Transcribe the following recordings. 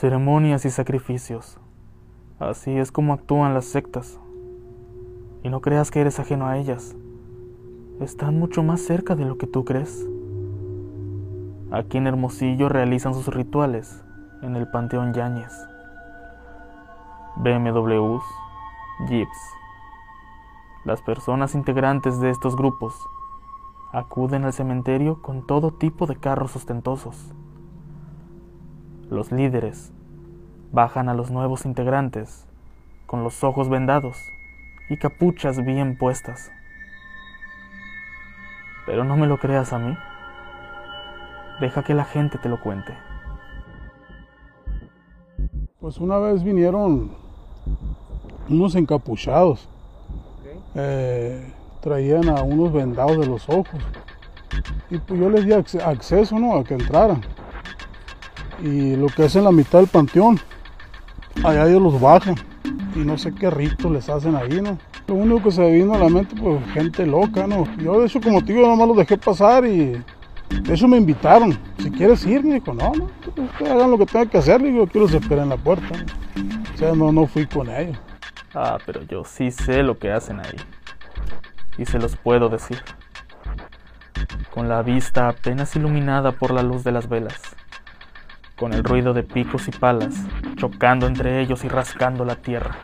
Ceremonias y sacrificios. Así es como actúan las sectas. Y no creas que eres ajeno a ellas. Están mucho más cerca de lo que tú crees. Aquí en Hermosillo realizan sus rituales en el Panteón Yáñez. BMWs, Jeeps. Las personas integrantes de estos grupos acuden al cementerio con todo tipo de carros ostentosos. Los líderes bajan a los nuevos integrantes con los ojos vendados y capuchas bien puestas. Pero no me lo creas a mí. Deja que la gente te lo cuente. Pues una vez vinieron unos encapuchados. Eh, traían a unos vendados de los ojos. Y pues yo les di acceso ¿no? a que entraran. Y lo que es en la mitad del panteón, allá ellos los bajan. Y no sé qué rito les hacen ahí, ¿no? Lo único que se vino a la mente, pues gente loca, ¿no? Yo de hecho, como digo, nomás los dejé pasar y de eso me invitaron. Si quieres ir, me dijo, no, no, pues, hagan lo que tengan que hacer. Y yo quiero los esperar en la puerta. O sea, no, no fui con ellos. Ah, pero yo sí sé lo que hacen ahí. Y se los puedo decir. Con la vista apenas iluminada por la luz de las velas. Con el ruido de picos y palas chocando entre ellos y rascando la tierra.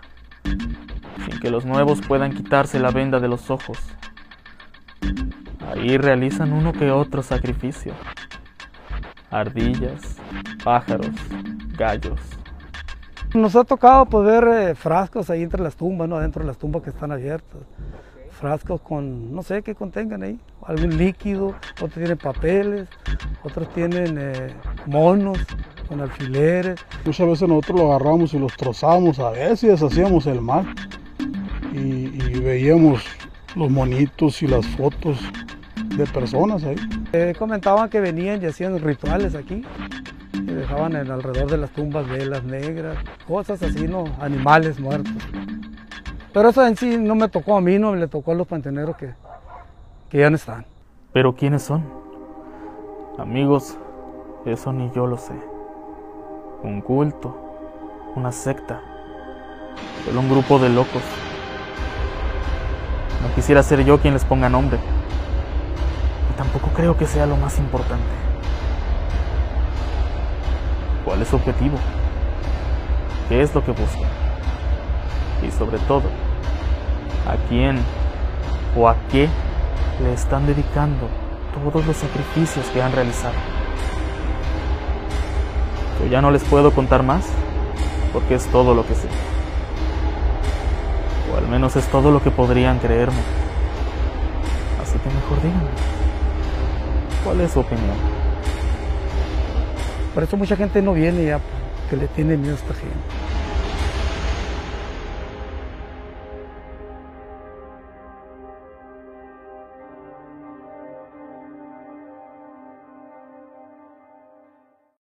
Sin que los nuevos puedan quitarse la venda de los ojos. Ahí realizan uno que otro sacrificio. Ardillas, pájaros, gallos, nos ha tocado poder eh, frascos ahí entre las tumbas, ¿no? Adentro de las tumbas que están abiertas. Frascos con, no sé qué contengan ahí, algún líquido, otros tienen papeles, otros tienen eh, monos con alfileres. Muchas veces nosotros los agarramos y los trozamos, a veces hacíamos el mal y, veíamos los monitos y las fotos de personas ahí. Eh, comentaban que venían y hacían rituales aquí y dejaban en alrededor de las tumbas velas negras, cosas así, ¿no? Animales muertos. Pero eso en sí no me tocó a mí, no le tocó a los panteneros que, que ya no están. Pero ¿quiénes son? Amigos, eso ni yo lo sé. Un culto, una secta, solo un grupo de locos. No quisiera ser yo quien les ponga nombre. Y tampoco creo que sea lo más importante. ¿Cuál es su objetivo? ¿Qué es lo que buscan? Y sobre todo, ¿a quién o a qué le están dedicando todos los sacrificios que han realizado? Yo ya no les puedo contar más porque es todo lo que sé. O al menos es todo lo que podrían creerme. Así que mejor díganme. ¿Cuál es su opinión? Por eso mucha gente no viene ya, que le tiene miedo a esta gente.